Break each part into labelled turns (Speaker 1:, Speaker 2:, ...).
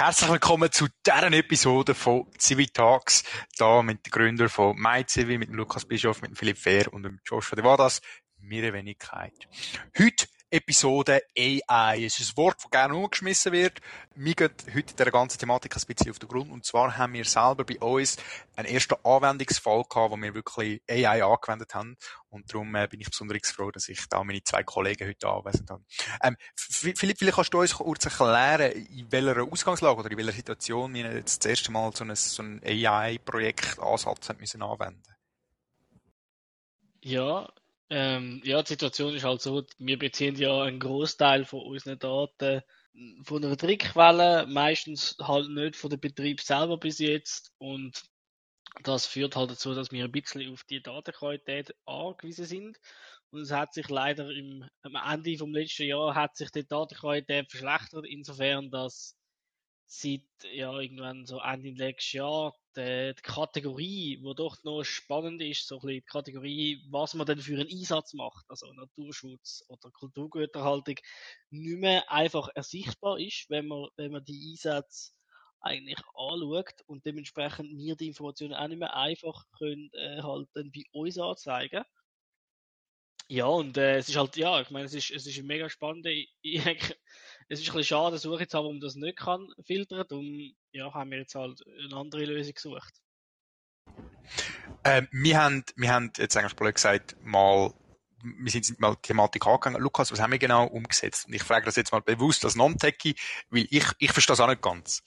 Speaker 1: Herzlich willkommen zu dieser Episode von Civitalks, da mit den Gründern von MyCivi, mit dem Lukas Bischof, mit dem Philipp Fehr und dem Joshua De Vadas, mir Wenigkeit. Heute Episode AI. Es ist ein Wort, das gerne umgeschmissen wird. Wir gehen heute der ganzen Thematik ein bisschen auf den Grund. Und zwar haben wir selber bei uns einen ersten Anwendungsfall gehabt, wo wir wirklich AI angewendet haben. Und darum äh, bin ich besonders froh, dass ich da meine zwei Kollegen heute anwesend habe. Ähm, Philipp, vielleicht kannst du uns kurz erklären, in welcher Ausgangslage oder in welcher Situation wir jetzt das erste Mal so ein, so ein AI-Projekt-Ansatz müssen anwenden
Speaker 2: Ja, ähm, ja, die Situation ist halt so, wir beziehen ja einen Großteil von unseren Daten von einer Drittquelle, meistens halt nicht von dem Betrieb selber bis jetzt und das führt halt dazu, dass wir ein bisschen auf die Datenqualität angewiesen sind. Und es hat sich leider im, am Ende vom letzten Jahr hat sich die Datenqualität verschlechtert, insofern, dass seit ja irgendwann so Ende nächstes Jahr die, die Kategorie, wo doch noch spannend ist, so ein bisschen die Kategorie, was man denn für einen Einsatz macht, also Naturschutz oder Kulturgüterhaltung, nicht mehr einfach ersichtbar ist, wenn man, wenn man die Einsätze eigentlich anschaut und dementsprechend wir die Informationen auch nicht mehr einfach können, äh, halt dann bei uns anzeigen. Ja, und äh, es ist halt, ja, ich meine, es ist, es ist mega spannend. Es ist ein bisschen schade, dass ich jetzt habe, um das nicht kann filtern. Darum ja, haben wir jetzt halt eine andere Lösung gesucht.
Speaker 1: Ähm, wir, haben, wir haben jetzt eigentlich blöd gesagt, mal wir sind mal die Thematik angegangen. Lukas, was haben wir genau umgesetzt? Und ich frage das jetzt mal bewusst als Non-Techie, weil ich, ich verstehe das auch nicht ganz.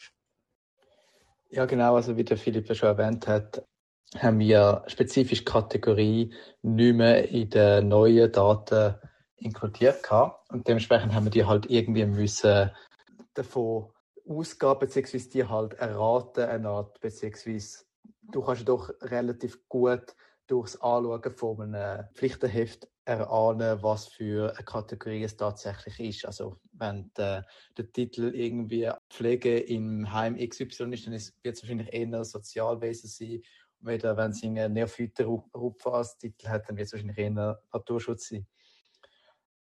Speaker 3: Ja, genau. Also wie der Philipp schon erwähnt hat, haben wir spezifisch Kategorie nicht mehr in den neuen Daten inkludiert gehabt. Und dementsprechend haben wir die halt irgendwie müssen davon ausgehen, beziehungsweise die halt erraten, eine Art, beziehungsweise du kannst doch relativ gut durchs Anschauen von einem Pflichtenheft erahnen, was für eine Kategorie es tatsächlich ist. Also wenn der, der Titel irgendwie Pflege im Heim XY ist, dann wird es wahrscheinlich eher Sozialwesen sein. Weder wenn es einen Neophyten-Rupfer als Titel hat, dann wird es wahrscheinlich eher Naturschutz sein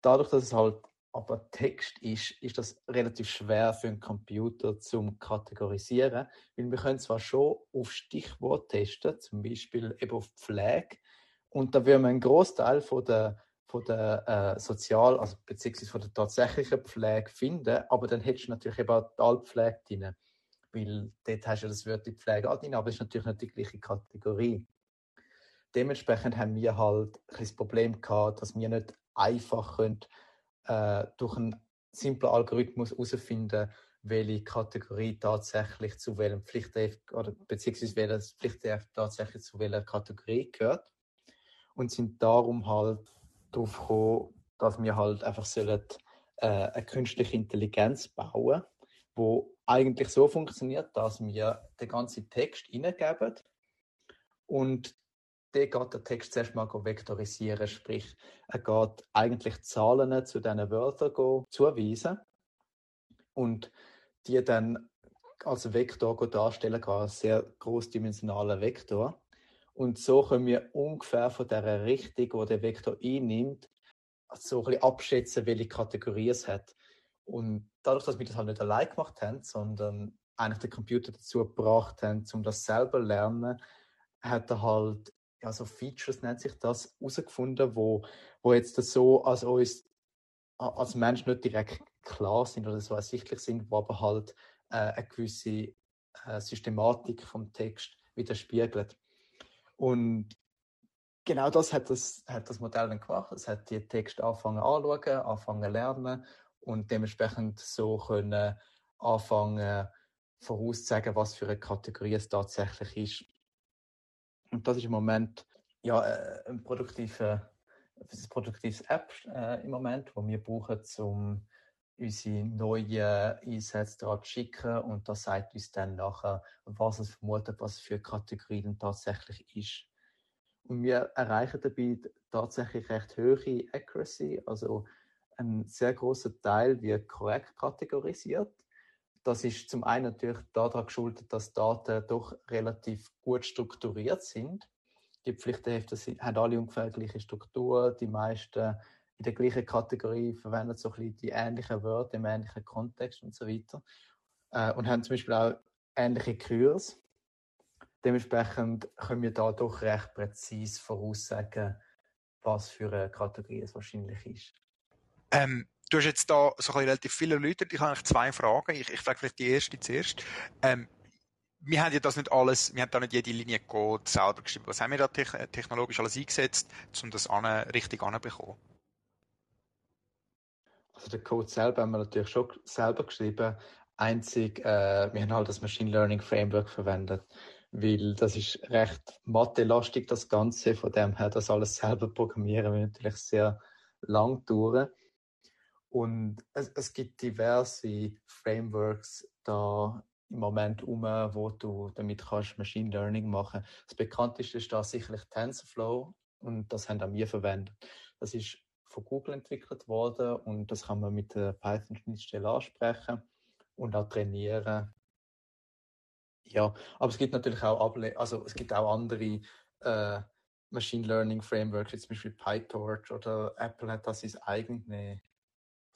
Speaker 3: dadurch, dass es halt aber Text ist, ist das relativ schwer für einen Computer zum kategorisieren, weil wir können zwar schon auf Stichwort testen, zum Beispiel eben auf Pflege, und da würden wir einen Großteil von der von der äh, Sozial-, also beziehungsweise von der tatsächlichen Pflege finden, aber dann hättest du natürlich eben auch die Altpflege drin, weil dort hast du das Wörtchen Pflege auch drin, aber es ist natürlich nicht die gleiche Kategorie. Dementsprechend haben wir halt das Problem gehabt, dass wir nicht einfach können, äh, durch einen simplen Algorithmus herausfinden, welche Kategorie tatsächlich zu welchem Pflichtheft oder beziehungsweise welches Pflichtheft tatsächlich zu welcher Kategorie gehört. Und sind darum halt darauf gekommen, dass wir halt einfach sollen, äh, eine künstliche Intelligenz bauen, wo eigentlich so funktioniert, dass wir den ganzen Text hineingeben und der geht der Text zuerst mal vektorisieren, sprich, er geht eigentlich Zahlen zu diesen Wörtern zuweisen und die dann als Vektor darstellen, kann, einen sehr großdimensionalen Vektor. Und so können wir ungefähr von der Richtung, wo der Vektor einnimmt, so ein bisschen abschätzen, welche Kategorie es hat. Und dadurch, dass wir das halt nicht allein gemacht haben, sondern eigentlich den Computer dazu gebracht haben, um das selber zu lernen, hat er halt ja, so Features nennt sich das, herausgefunden, wo, wo jetzt das so als uns als Mensch nicht direkt klar sind oder so ersichtlich sind, wo aber halt äh, eine gewisse äh, Systematik vom Text widerspiegelt. Und genau das hat das, hat das Modell dann gemacht. Es hat die Texte anfangen anzuschauen, anfangen lernen und dementsprechend so können anfangen vorauszusagen, was für eine Kategorie es tatsächlich ist. Und das ist im Moment ja, äh, ein produktive, ein produktives App äh, im Moment, wo wir brauchen, um unsere neuen Einsätze daran zu schicken. Und das sagt uns dann nachher, was es vermutet, was für Kategorien tatsächlich ist. Und wir erreichen dabei tatsächlich recht hohe Accuracy, also ein sehr großer Teil wird korrekt kategorisiert. Das ist zum einen natürlich daran geschuldet, dass Daten doch relativ gut strukturiert sind. Die Pflichtenhefte haben alle ungefähr die gleiche Struktur. Die meisten in der gleichen Kategorie verwenden so ein bisschen die ähnlichen Wörter im ähnlichen Kontext und so weiter. äh, und haben zum Beispiel auch ähnliche Kurs. Dementsprechend können wir da doch recht präzise voraussagen, was für eine Kategorie es wahrscheinlich ist.
Speaker 1: Ähm, du hast jetzt da so relativ viele Leute, ich habe eigentlich zwei Fragen. Ich, ich frage vielleicht die erste zuerst. Ähm, wir haben ja das nicht alles, wir haben da nicht jede Linie Code selber geschrieben. Was haben wir da technologisch alles eingesetzt, um das an, richtig anzubekommen?
Speaker 3: Also den Code selber haben wir natürlich schon selber geschrieben. Einzig, äh, wir haben halt das Machine Learning Framework verwendet, weil das ist recht mathelastig, das Ganze. Von dem her, das alles selber programmieren wird natürlich sehr lang dauern. Und es, es gibt diverse Frameworks da im Moment um, wo du damit kannst Machine Learning machen. Das bekannteste ist da sicherlich TensorFlow und das haben auch wir verwendet. Das ist von Google entwickelt worden und das kann man mit der Python-Schnittstelle ansprechen und auch trainieren. Ja, aber es gibt natürlich auch Able also es gibt auch andere äh, Machine Learning Frameworks, wie zum Beispiel PyTorch oder Apple hat das ist eigentlich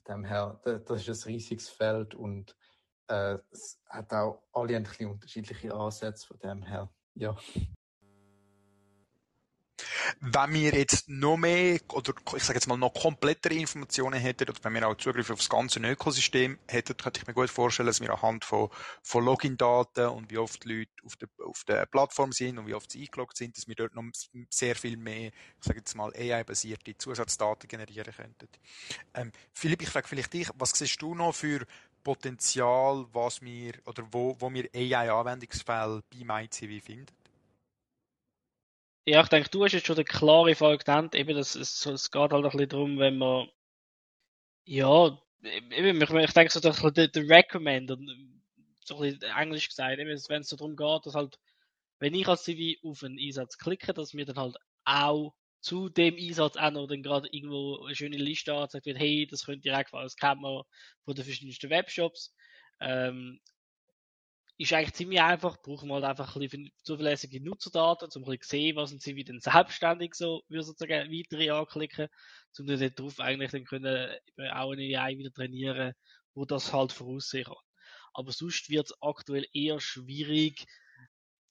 Speaker 3: Von dem her, das ist ein riesiges Feld und äh, es hat auch alle ein bisschen unterschiedliche Ansätze von dem her. Ja.
Speaker 1: Wenn wir jetzt noch mehr, oder ich sage jetzt mal noch komplettere Informationen hätten, oder wenn wir auch Zugriff auf das ganze Ökosystem hätten, könnte ich mir gut vorstellen, dass wir anhand von, von Login-Daten und wie oft Leute auf der, auf der Plattform sind und wie oft sie eingeloggt sind, dass wir dort noch sehr viel mehr, ich sage jetzt mal, AI-basierte Zusatzdaten generieren könnten. Ähm, Philipp, ich frage vielleicht dich, was siehst du noch für Potenzial, was wir, oder wo, wo wir AI-Anwendungsfälle bei MyCV finden?
Speaker 2: Ja, ich denke, du hast jetzt schon eine klare Frage genannt. Eben, das, es, es geht halt ein bisschen darum, wenn man, ja, eben, ich, ich denke so, der, der Recommend, so ein bisschen Englisch gesagt, eben, wenn es so darum geht, dass halt, wenn ich als CV auf einen Einsatz klicke, dass mir dann halt auch zu dem Einsatz auch noch dann gerade irgendwo eine schöne Liste angezeigt wird, hey, das könnt ihr einfach als Kamera von den verschiedensten Webshops. Ähm, ist eigentlich ziemlich einfach, brauchen wir halt einfach ein bisschen zuverlässige Nutzerdaten, um ein bisschen sehen, was sie wieder selbstständig so, wie sozusagen weitere anklicken, um dann darauf eigentlich dann können auch eine AI wieder trainieren, wo das halt voraussehen kann. Aber sonst wird es aktuell eher schwierig,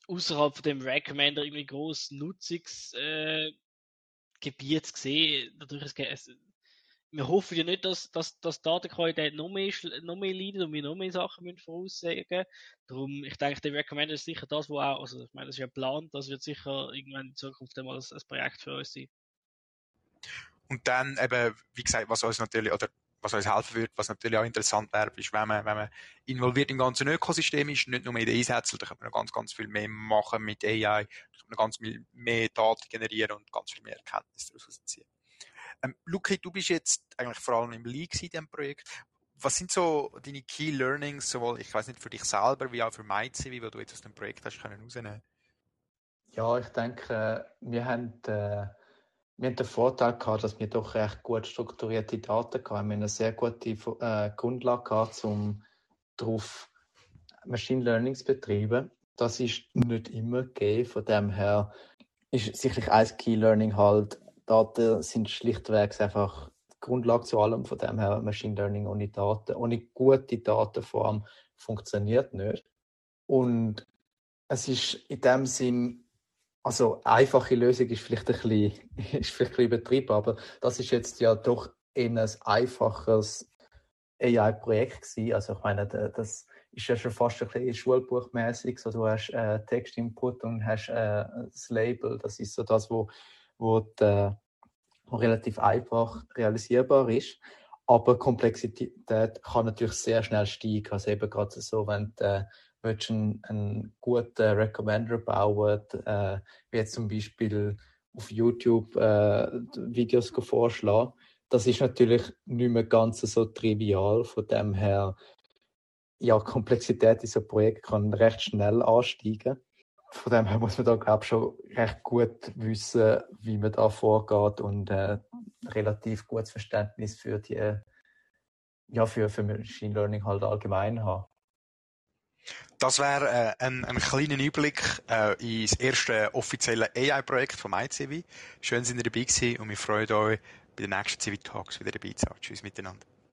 Speaker 2: außerhalb von dem Recommender irgendwie groß Nutzungsgebiet äh, zu sehen. Natürlich, es, wir hoffen ja nicht, dass, dass, dass die Datenqualität noch mehr, noch mehr leidet und wir noch mehr Sachen müssen voraussagen. Darum, ich denke, der Recommender ist sicher das, wo auch, also ich meine, das ist ja geplant, das wird sicher irgendwann in Zukunft einmal ein, ein Projekt für uns sein.
Speaker 1: Und dann eben, wie gesagt, was uns natürlich, oder was uns helfen würde, was natürlich auch interessant wäre, ist, wenn man, wenn man involviert im ganzen Ökosystem ist, nicht nur in den Einsätzen, da kann man noch ganz, ganz viel mehr machen mit AI, da kann man ganz viel mehr Daten generieren und ganz viel mehr Erkenntnisse daraus ziehen. Ähm, Luki, du bist jetzt eigentlich vor allem im League in diesem Projekt. Was sind so deine Key Learnings, sowohl, ich weiß nicht, für dich selber, wie auch für MyCivi, wie du jetzt aus dem Projekt hast können rausnehmen?
Speaker 3: Ja, ich denke, wir haben, äh, wir haben den Vorteil gehabt, dass wir doch recht gut strukturierte Daten hatten. Wir haben eine sehr gute äh, Grundlage gehabt, um darauf Machine Learning zu betreiben. Das ist nicht immer gegeben. Von dem her ist sicherlich ein Key Learning halt, Daten sind schlichtweg einfach die Grundlage zu allem. Von dem her Machine Learning ohne Daten, ohne gute Datenform funktioniert nicht. Und es ist in dem Sinn, also einfache Lösung ist vielleicht ein bisschen, ist vielleicht ein bisschen übertrieben, aber das ist jetzt ja doch eher ein einfaches AI-Projekt gewesen. Also ich meine, das ist ja schon fast ein bisschen schulbuchmäßig. So, du hast äh, Textinput und hast äh, das Label. Das ist so das, wo wo, die, wo relativ einfach realisierbar ist. Aber Komplexität kann natürlich sehr schnell steigen. Also eben gerade so, wenn du äh, einen, einen guten Recommender bauen, äh, wie jetzt zum Beispiel auf YouTube äh, Videos vorschlagen, das ist natürlich nicht mehr ganz so trivial. Von dem her, ja, Komplexität in so einem Projekt kann recht schnell ansteigen von dem her muss man da, glaube ich, schon recht gut wissen, wie man da vorgeht und äh, relativ gutes Verständnis für die, ja, für, für Machine Learning halt allgemein haben.
Speaker 1: Das wäre äh, ein, ein kleiner Einblick äh, ins erste offizielle AI-Projekt vom ICV. Schön, sind ihr dabei gewesen und wir freuen uns, bei den nächsten CV Talks wieder dabei zu sein. Tschüss miteinander.